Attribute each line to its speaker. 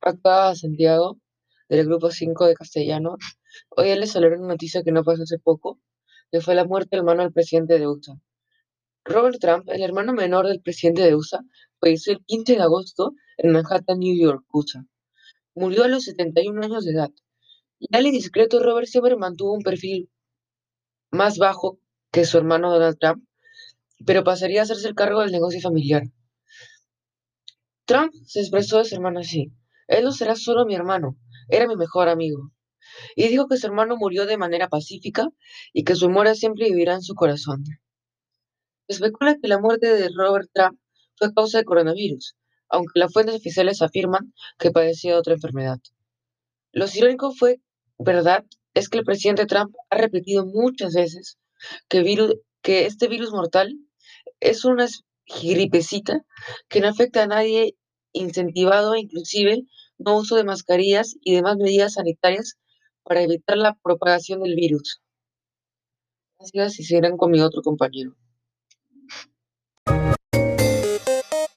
Speaker 1: Acá Santiago, del grupo 5 de castellano. Hoy les hablaré una noticia que no pasó hace poco, que fue la muerte del hermano del presidente de USA. Robert Trump, el hermano menor del presidente de USA, falleció el 15 de agosto en Manhattan, New York, USA. Murió a los 71 años de edad. Y discreto, Robert siempre mantuvo un perfil más bajo que su hermano Donald Trump, pero pasaría a hacerse el cargo del negocio familiar. Trump se expresó de su hermano así: Él no será solo mi hermano, era mi mejor amigo. Y dijo que su hermano murió de manera pacífica y que su memoria siempre vivirá en su corazón. Se especula que la muerte de Robert Trump fue causa del coronavirus, aunque las fuentes oficiales afirman que padecía de otra enfermedad. Lo irónico fue verdad es que el presidente Trump ha repetido muchas veces que, que este virus mortal es una gripecita que no afecta a nadie, incentivado inclusive no uso de mascarillas y demás medidas sanitarias para evitar la propagación del virus. Gracias y seguirán con mi otro compañero.